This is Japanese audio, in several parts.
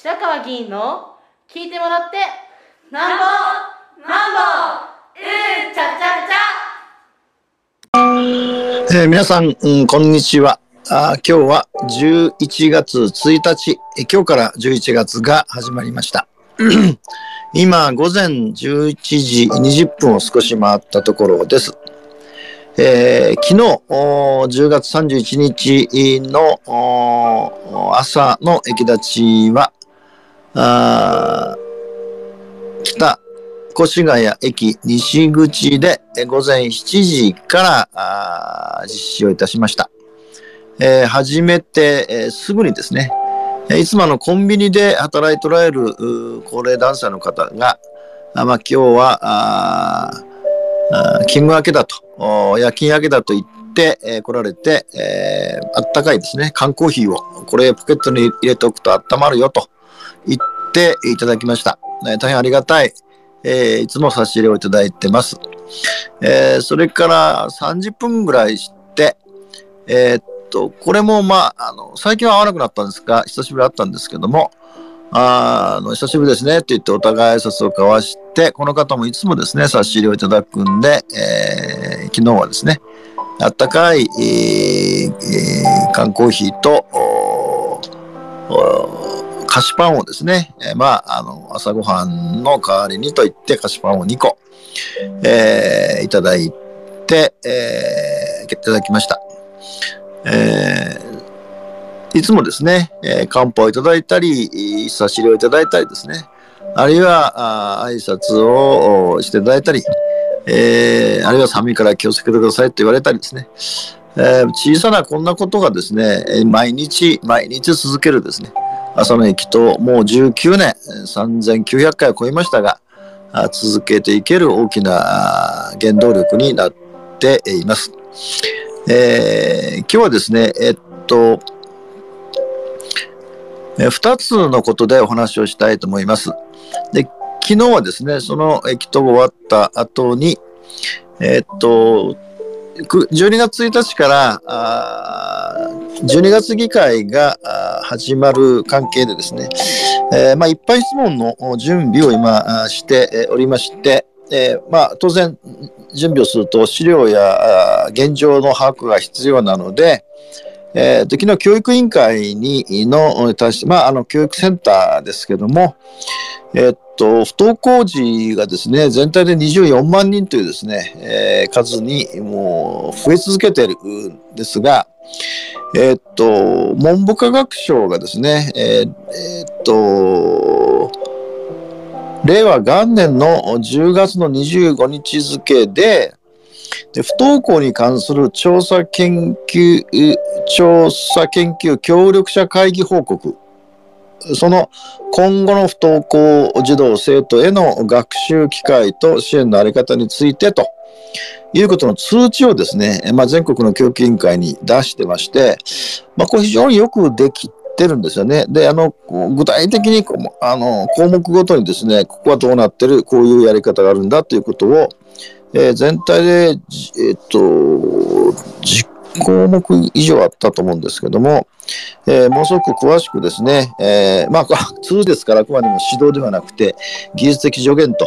白川議員の聞いてもらってなんぼなんぼうんちゃちゃちゃ、えー、皆さん、うん、こんにちは。あ今日は11月1日今日から11月が始まりました。今午前11時20分を少し回ったところです。えー、昨日、10月31日の朝の駅立ちは、あ北越谷駅西口で午前7時から実施をいたしました。えー、初めて、えー、すぐにですね、いつものコンビニで働いておられる高齢男性の方が、あまあ、今日は勤務明けだと夜勤明けだと言って、えー、来られて、えー、あったかいですね、缶コーヒーを、これポケットに入れておくと温まるよと言っていただきました。えー、大変ありがたい、えー、いつも差し入れをいただいてます。えー、それから30分ぐらいして、えー、っと、これもまあ、あの、最近は会わなくなったんですが、久しぶりあったんですけども、あの、久しぶりですねって言ってお互い挨拶を交わして、この方もいつもですね、差し入れをいただくんで、えー、昨日はですね、あったかい、えーえー、缶コーヒーと、菓子パンをですね、えー、まあ、あの、朝ごはんの代わりにと言って菓子パンを2個、えー、いただいて、えー、いただきました。えーいつもですね、えー、漢方をいただいたり、差し入れをいただいたりですね、あるいは、あ挨拶をしていただいたり、えー、あるいは寒いから気をつけてくださいと言われたりですね、えー、小さなこんなことがですね、毎日、毎日続けるですね、朝の駅ともう19年、3900回を超えましたが、続けていける大きな原動力になっています。えー、今日はですね、えっと、え2つのことでお話をしたいと思います。で、昨日はですね、その駅と終わった後に、え、っと、12月1日からあ12月議会が始まる関係でですね、えー、まあ、一般質問の準備を今しておりまして、えー、まあ、当然準備をすると資料や現状の把握が必要なので、えー、昨日教育委員会にの対して、まあ、あの教育センターですけども、えー、っと不登校児がですね全体で24万人というですね、えー、数にもう増え続けているんですが、えー、っと文部科学省がですね、えー、えっと令和元年の10月の25日付で、で不登校に関する調査研究、調査研究協力者会議報告、その今後の不登校児童生徒への学習機会と支援のあり方についてということの通知をですね、まあ、全国の教育委員会に出してまして、まあ、これ非常によくできてるんですよね。で、あの、具体的にあの項目ごとにですね、ここはどうなってる、こういうやり方があるんだということを、えー、全体で、えっ、と、10項目以上あったと思うんですけども、えー、ものすごく詳しくですね、えー、まあ、通ですから、あくまでも指導ではなくて、技術的助言と、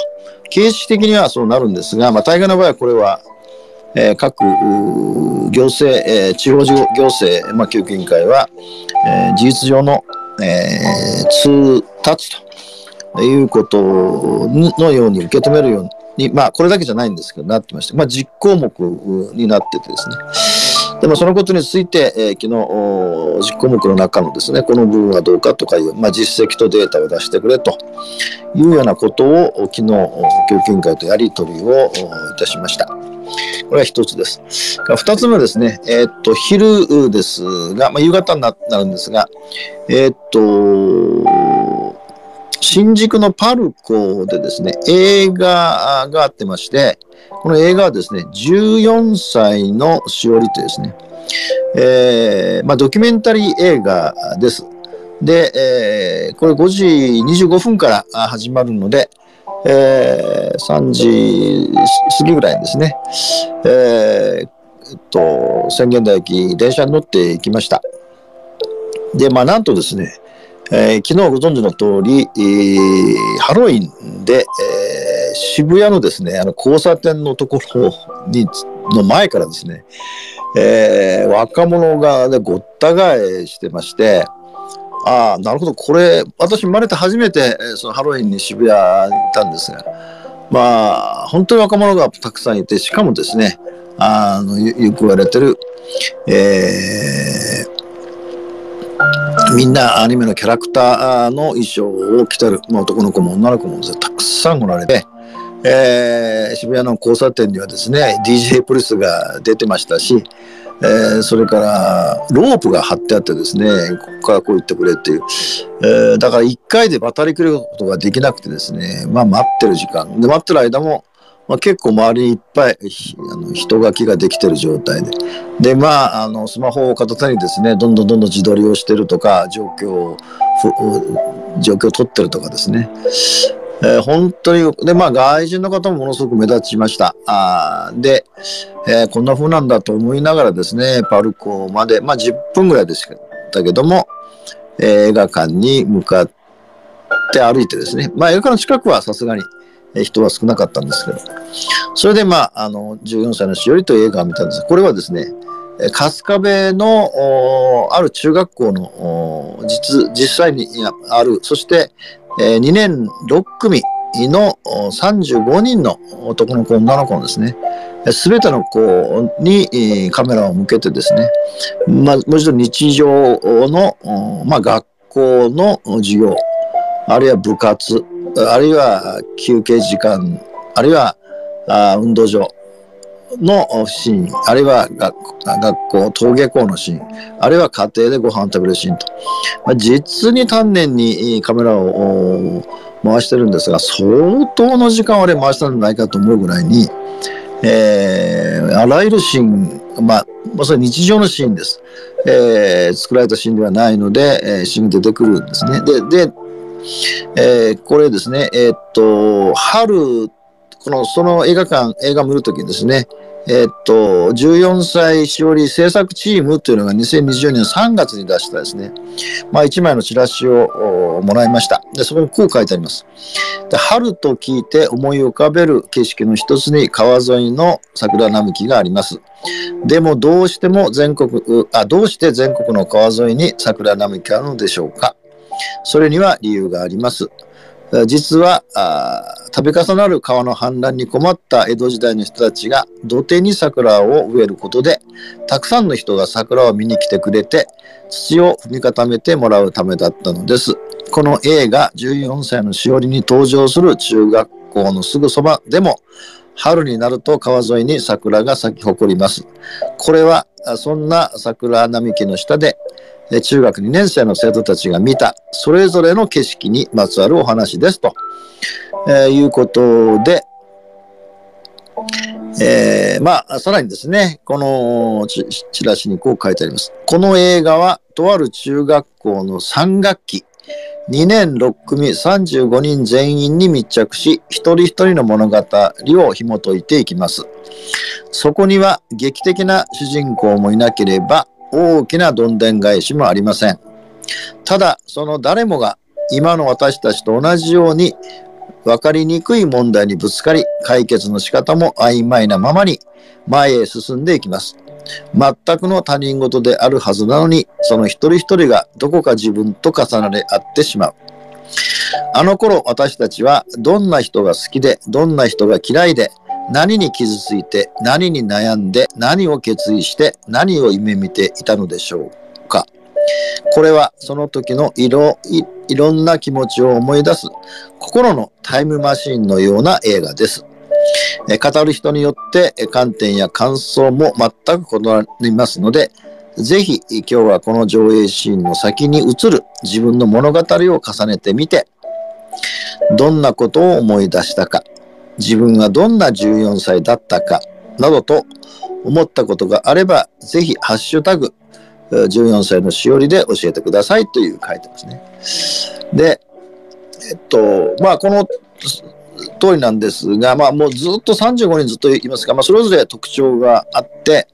形式的にはそうなるんですが、まあ、大概の場合はこれは、えー、各行政、えー、地方行政、まあ、教育委員会は、えー、事実上の、えー、通達ということのように受け止めるようにに、まあ、これだけじゃないんですけど、なってまして、まあ、実項目になっててですね。でもそのことについて、えー、昨日、実項目の中のですね、この部分はどうかとかいう、まあ、実績とデータを出してくれというようなことを、昨日、教育委員会とやり取りをいたしました。これは一つです。二つ目ですね、えー、っと、昼ですが、まあ、夕方になるんですが、えー、っと、新宿のパルコでですね、映画があってまして、この映画はですね、14歳のしおりとですね、えー、まあ、ドキュメンタリー映画です。で、えー、これ5時25分から始まるので、えー、3時過ぎぐらいですね、えー、えっと、宣言台駅、電車に乗って行きました。で、まあ、なんとですね、えー昨日ご存知の通り、えーハロウィンで、えー渋谷のですね、あの交差点のところに、の前からですね、えー若者が、ね、ごった返してまして、ああ、なるほど、これ、私生まれて初めて、そのハロウィンに渋谷に行ったんですが、まあ、本当に若者がたくさんいて、しかもですね、あの、よよく言われてる、えーみんなアニメのキャラクターの衣装を着てる、まあ、男の子も女の子もたくさんおられて、えー渋谷の交差点にはですね DJ プリスが出てましたし、えーそれからロープが張ってあってですねここからこう行ってくれっていう、えーだから1回で渡りきることができなくてですねまあ待ってる時間。で待ってる間も、まあ、結構周りにいっぱいあの人垣ができてる状態で。でまああのスマホを片手にですねどんどんどんどん自撮りをしてるとか状況を状況を撮ってるとかですね、えー本当にでまあ外人の方もものすごく目立ちました。あで、えーこんな風なんだと思いながらですねパルコまでまあ10分ぐらいでしたけども、え映画館に向かって歩いてですね。まあ映画館の近くはさすがに人は少なかったんですけど。それでまあ、あの、14歳のしおりという映画を見たんです。これはですね、春日部のある中学校の実実際にある、そして、え2年6組の35人の男の子、女の子のですね、すべての子にカメラを向けてですね、まあ、もちろん日常の、まあ、学校の授業、あるいは部活、あるいは休憩時間、あるいはあ運動場のシーン、あるいは学校、登下校のシーン、あるいは家庭でご飯を食べるシーンと、まあ、実に丹念にカメラを回してるんですが、相当の時間をあれ回したんじゃないかと思うぐらいに、えーあらゆるシーン、まあ、まさに日常のシーンです。えー作られたシーンではないので、えーシーン出てくるんですね。で、で、えーこれですね、えーっと、春、この、その映画館、映画見るときにですね、えーっと、14歳しおり制作チームというのが2020年3月に出したですね、まあ1枚のチラシをもらいました。で、そこにこう書いてあります。で春と聞いて思い浮かべる景色の一つに川沿いの桜並木があります。でもどうしても全国、あ、どうして全国の川沿いに桜並木があるのでしょうかそれには理由があります。実は度重なる川の氾濫に困った江戸時代の人たちが土手に桜を植えることでたくさんの人が桜を見に来てくれて土を踏み固めてもらうためだったのです。この映画14歳のしおりに登場する中学校のすぐそばでも春になると川沿いに桜が咲き誇ります。これはそんな桜並木の下で中学2年生の生徒たちが見たそれぞれの景色にまつわるお話ですと、えーいうことで、えーまあ、さらにですね、このチラシにこう書いてあります。この映画は、とある中学校の3学期、2年6組35人全員に密着し、一人一人の物語を紐解いていきます。そこには劇的な主人公もいなければ、大きなどんでん返しもありません。ただ、その誰もが今の私たちと同じように分かりにくい問題にぶつかり、解決の仕方も曖昧なままに前へ進んでいきます。全くの他人事であるはずなのに、その一人一人がどこか自分と重なり合ってしまう。あの頃私たちはどんな人が好きで、どんな人が嫌いで、何に傷ついて、何に悩んで、何を決意して、何を夢見ていたのでしょうか。これはその時のいろいろんな気持ちを思い出す心のタイムマシンのような映画です。え語る人によって観点や感想も全く異なりますので、ぜひ今日はこの上映シーンの先に映る自分の物語を重ねてみて、どんなことを思い出したか、自分がどんな14歳だったか、などと思ったことがあれば、ぜひハッシュタグ、14歳のしおりで教えてくださいという書いてますね。で、えっと、まあ、この通りなんですが、まあ、もうずっと35人ずっといますが、まあ、それぞれ特徴があって、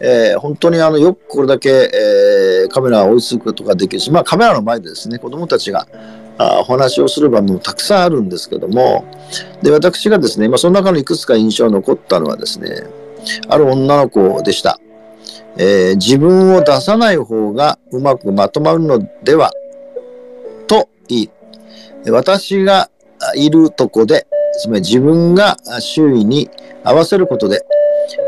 えー、本当にあのよくこれだけ、えー、カメラが追いつくことができるし、まあ、カメラの前でですね子どもたちがあお話をする場面もたくさんあるんですけども。で私がですね、まあ、その中のいくつか印象が残ったのはですねある女の子でした、えー、自分を出さない方がうまくまとまるのでは？といい私がいるとこでつまり自分が周囲に合わせることで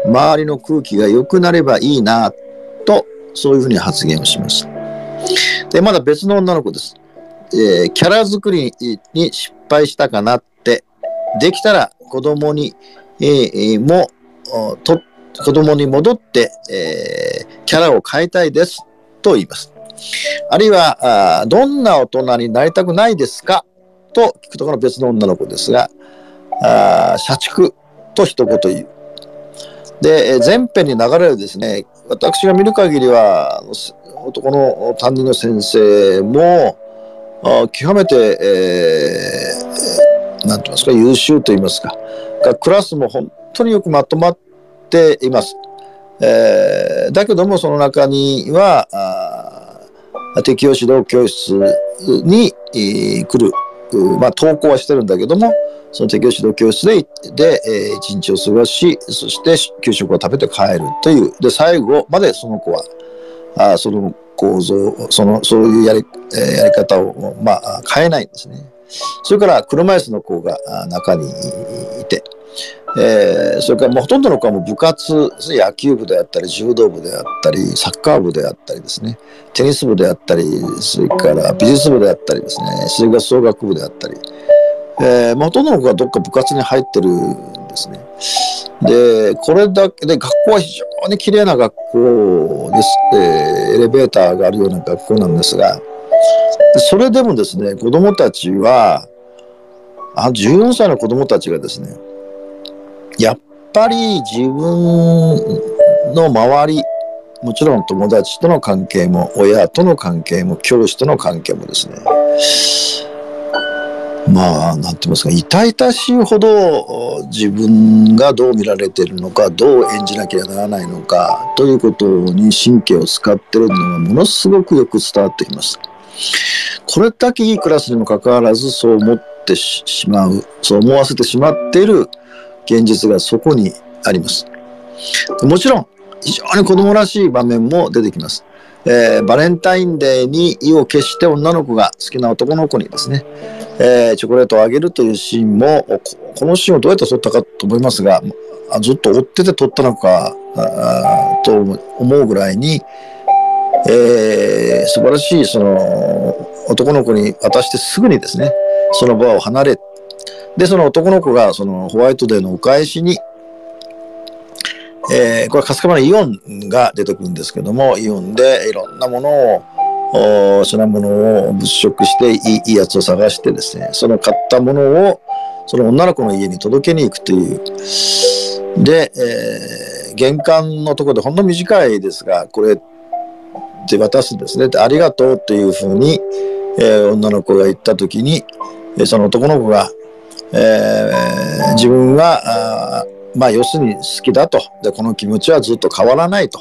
周りの空気が良くなればいいなとそういうふうに発言をしました。でまだ別の女の子です。えー、キャラ作りに失敗したかなって、できたら子供に、えー、も、と、子供に戻って、えー、キャラを変えたいですと言います。あるいは、あどんな大人になりたくないですか？と聞くところ別の女の子ですが、あ社畜と一言言う。で、前編に流れるですね、私が見る限りは、男の担任の先生も、あ極めて、えー、なんて言いますか、優秀と言いますか、クラスも本当によくまとまっています。えー、だけども、その中には、あ適応指導教室に、えー、来る、まあ、登校はしてるんだけども、その適応指導教室で、で、えー、一日を過ごし、そして給食を食べて帰るという、で、最後までその子は、あその構造、その、そういうやり、えー、やり方を、まあ、変えないんですね。それから車椅子の子が中にいて、えー、それからもうほとんどの子はもう部活、野球部であったり、柔道部であったり、サッカー部であったりですね、テニス部であったり、それから美術部であったりですね、数学総学部であったり、えー、ほとんどの子がどっか部活に入ってるんですね。で、これだけで学校は非常に綺麗な学校です。えー、エレベーターがあるような学校なんですが、それでもですね、子供たちは、あ14歳の子供たちがですね、やっぱり自分の周り、もちろん友達との関係も、親との関係も、教師との関係もですね、まあ、なんて言いますか、痛々しいほど自分がどう見られてるのか、どう演じなきゃならないのか、ということに神経を使ってるのがものすごくよく伝わってきます。これだけいいクラスにもかかわらず、そう思ってしまう、そう思わせてしまっている現実がそこにあります。もちろん、非常に子供らしい場面も出てきます。えー、バレンタインデーに意を決して女の子が好きな男の子にですね、えー、チョコレートをあげるというシーンも、このシーンをどうやって撮ったかと思いますが、ずっと追ってて撮ったのか、と思うぐらいに、えー、素晴らしい、その、男の子に渡してすぐにですね、その場を離れ、で、その男の子が、そのホワイトデーのお返しに、えー、これ、春日村イオンが出てくるんですけども、イオンでいろんなものを、品物を物色していいいいやつを探してですね、その買ったものをその女の子の家に届けに行くという。で、えー、玄関のところでほんの短いですが、これで渡すんですね。でありがとうというふうに、えー、女の子が言ったときに、その男の子が、えー、自分は、あまあ要するに好きだと。で、この気持ちはずっと変わらないと。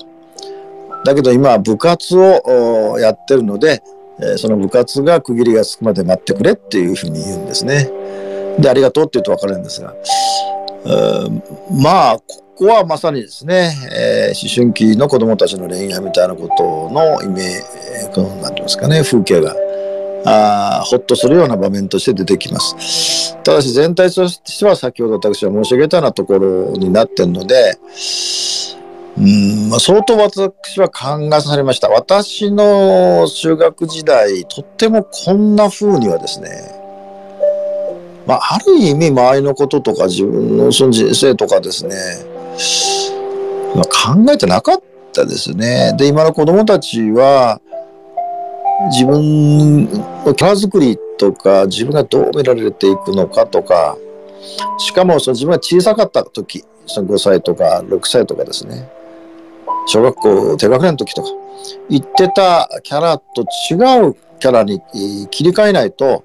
だけど今は部活をやってるので、その部活が区切りがつくまで待ってくれっていうふうに言うんですね。で、ありがとうって言うと分かるんですが、まあ、ここはまさにですね、えー、思春期の子供たちの恋愛みたいなことのイメージ、この、なんて言いますかね、風景が、あほっとするような場面として出てきます。ただし全体としては先ほど私は申し上げたようなところになってるので、うんま、相当私は考えされました。私の中学時代、とってもこんな風にはですね、まあ、ある意味周りのこととか自分のその人生とかですね、まあ、考えてなかったですね。で、今の子供たちは、自分のキャラ作りとか、自分がどう見られていくのかとか、しかもその自分が小さかった時、その5歳とか6歳とかですね、小学校低学年の時とか、言ってたキャラと違うキャラに切り替えないと、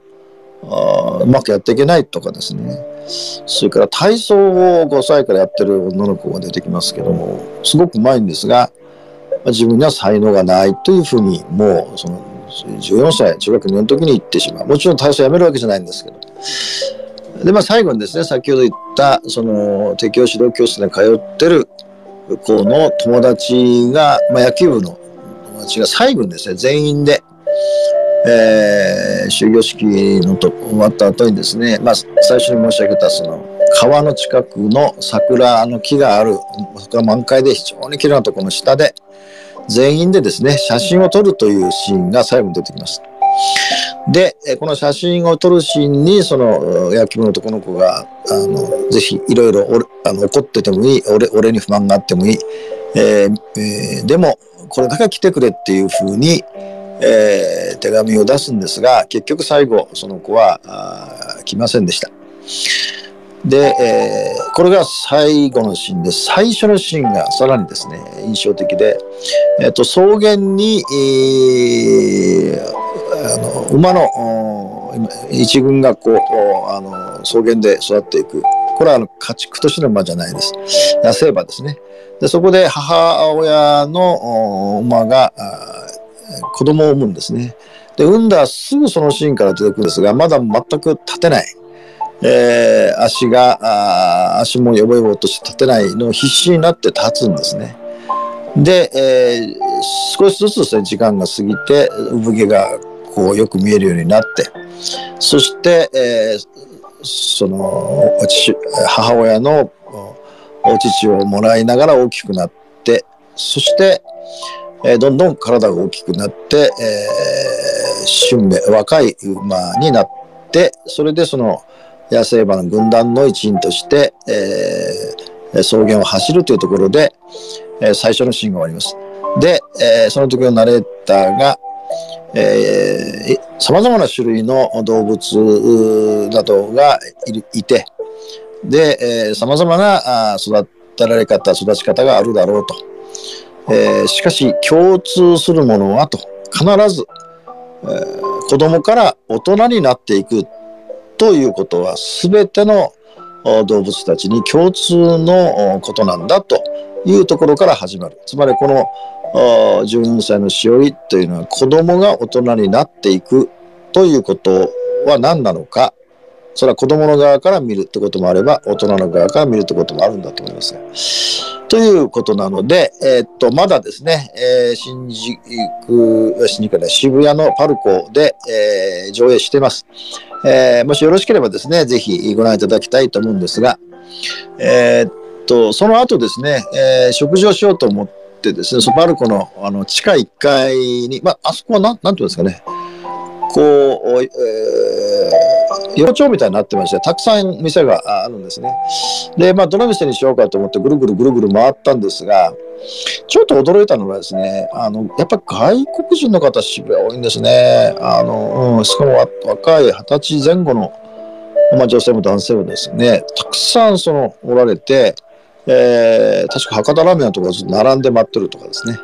うまくやっていけないとかですね。それから体操を5歳からやってる女の子が出てきますけどもすごくうまいんですが自分には才能がないというふうにもうその14歳中学2年の時に言ってしまう。もちろん体操やめるわけじゃないんですけど。でまあ最後にですね先ほど言ったその適応指導教室で通ってる子の友達が、まあ、野球部の友達が最後にですね全員でえー、終業式のと終わった後にですね、まあ、最初に申し上げたその川の近くの桜の木がある満開で非常に綺麗なところの下で全員でですね写真を撮るというシーンが最後に出てきます。でこの写真を撮るシーンにその野球部の男の子があのぜひいろいろ怒っててもいい俺俺に不満があってもいい、えーえー、でもこれだけは来てくれっていうふうにえー、手紙を出すんですが結局最後その子は来ませんでした。で、えー、これが最後のシーンです最初のシーンがさらにですね印象的で、えーと、草原に、えー、あの馬の一軍がこうあの草原で育っていくこれはあの家畜としての馬じゃないです野生馬ですねでそこで母親の馬が子供を産むんですね。で、産んだすぐそのシーンから出てくるんですが、まだ全く立てない。えー、足が、足もよぼよぼとして立てないのを必死になって立つんですね。で、えー、少しずつですね、時間が過ぎて、産毛がこうよく見えるようになって、そして、えー、その、母親のお乳をもらいながら大きくなって、そして、えー、どんどん体が大きくなって、えー、春芽、若い馬になって、それでその野生馬の軍団の一員として、えー、草原を走るというところで、えー、最初のシーンが終わります。で、えー、その時のナレーターが、えー、様々な種類の動物などがいて、で、えー、様々な育てられ方、育ち方があるだろうと。えー、しかし共通するものはと必ず、えー、子供から大人になっていくということは全ての動物たちに共通のことなんだというところから始まる。つまりこの14歳のしおりというのは子供が大人になっていくということは何なのかそれは子供の側から見るってこともあれば、大人の側から見るってこともあるんだと思いますが。ということなので、えー、っと、まだですね、えー、新宿、新宿ね、渋谷のパルコで、えー、上映してます。えー、もしよろしければですね、ぜひご覧いただきたいと思うんですが、え、っと、その後ですね、えー、食事をしようと思ってですね、そのパルコのあの地下1階に、まあ、あそこはなん、なんていうんですかね、こう、えー、幼鳥みたいになってまして、たくさん店があるんですね。で、まあ、どの店にしようかと思ってぐるぐるぐるぐる回ったんですが、ちょっと驚いたのがですね、あの、やっぱ外国人の方、渋谷多いんですね。あの、うん、しかも若い二十歳前後の、まあ、女性も男性もですね、たくさんその、おられて、えー、確か博多ラーメンのところずっと並んで待ってるとかですね。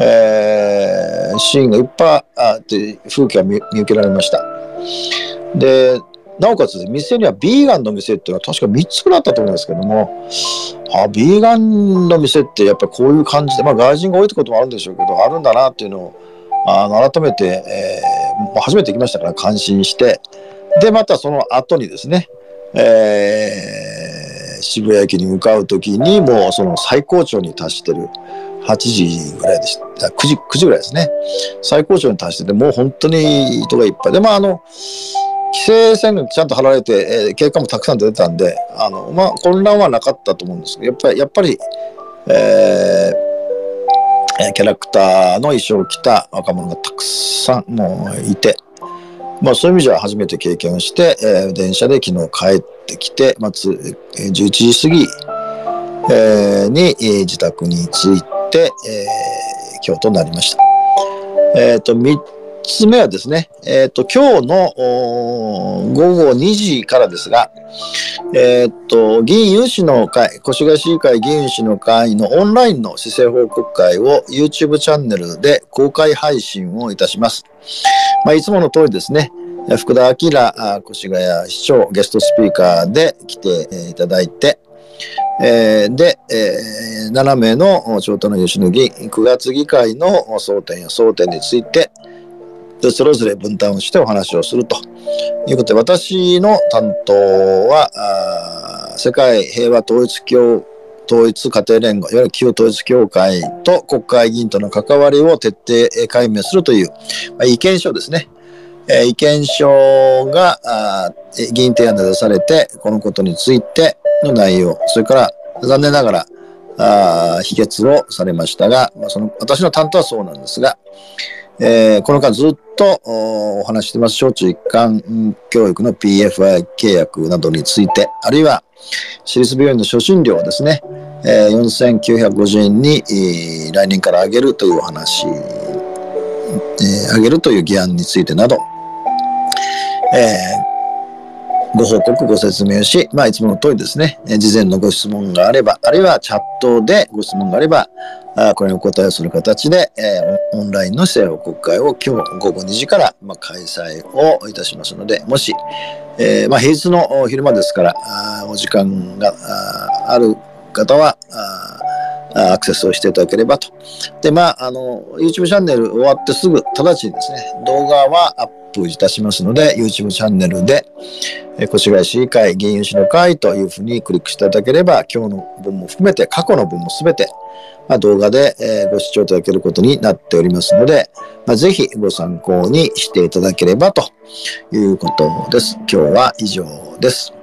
えー、シーンがいっぱいあって風景が見受けられました。で、なおかつ店にはビーガンの店っていうのは確か3つくらいあったと思うんですけども、あ、ビーガンの店ってやっぱこういう感じで、まあ外人が多いってこともあるんでしょうけど、あるんだなっていうのを、あの改めて、えー、初めて行きましたから感心して、で、またその後にですね、えー、渋谷駅に向かう時にもうその最高潮に達してる。8時ぐらいでした。9時、9時ぐらいですね。最高潮に達してて、もう本当に人がいっぱい。で、まあ、あの、規制線がちゃんと張られて、えー、警官もたくさん出てたんで、あの、まあ、混乱はなかったと思うんですけど、やっぱり、やっぱり、えー、キャラクターの衣装を着た若者がたくさんもういて、まあそういう意味じゃ初めて経験をして、えー、電車で昨日帰ってきて、まず、11時過ぎ、えー、に、自宅に着いて、えー、今日となりました。えっ、ー、と、つ目はですね、えっ、ー、と、今日の午後2時からですが、えっ、と、議員有志の会、越谷市議会議員有志の会のオンラインの施政報告会を YouTube チャンネルで公開配信をいたします。まあ、いつもの通りですね、福田明越谷市長ゲストスピーカーで来ていただいて、えー、で、えー、7名の長党の吉野議員、9月議会の争点や争点について、でそれぞれ分担をしてお話をするということで、私の担当は、世界平和統一教統一家庭連合、いわゆる旧統一教会と国会議員との関わりを徹底解明するという、まあ、意見書ですね。えー、意見書が議員提案で出されて、このことについての内容、それから残念ながら、あ否決をされましたが、まあ、その私の担当はそうなんですが、えー、この間ずっとお話してます、小中一貫教育の PFI 契約などについて、あるいは私立病院の初診料をですね、えー、4950円に、えー、来年から上げるというお話、えー、上げるという議案についてなど、えー、ご報告、ご説明をし、まあ、いつもの通りですね、事前のご質問があれば、あるいはチャットでご質問があれば、あこれにお答えをする形で、えー、オンラインの施政報告会を今日午後2時から、まあ、開催をいたしますので、もし、えー、まあ、平日の昼間ですから、あお時間がある方はあ、アクセスをしていただければと。で、まあ、あの、YouTube チャンネル終わってすぐ、直ちにですね、動画はアップいたしますので、YouTube チャンネルで、え越谷市議会議員有志の会というふうにクリックしていただければ、今日の分も含めて、過去の分もすべて、まあ、動画で、えご視聴いただけることになっておりますので、まあ、ぜひご参考にしていただければということです。今日は以上です。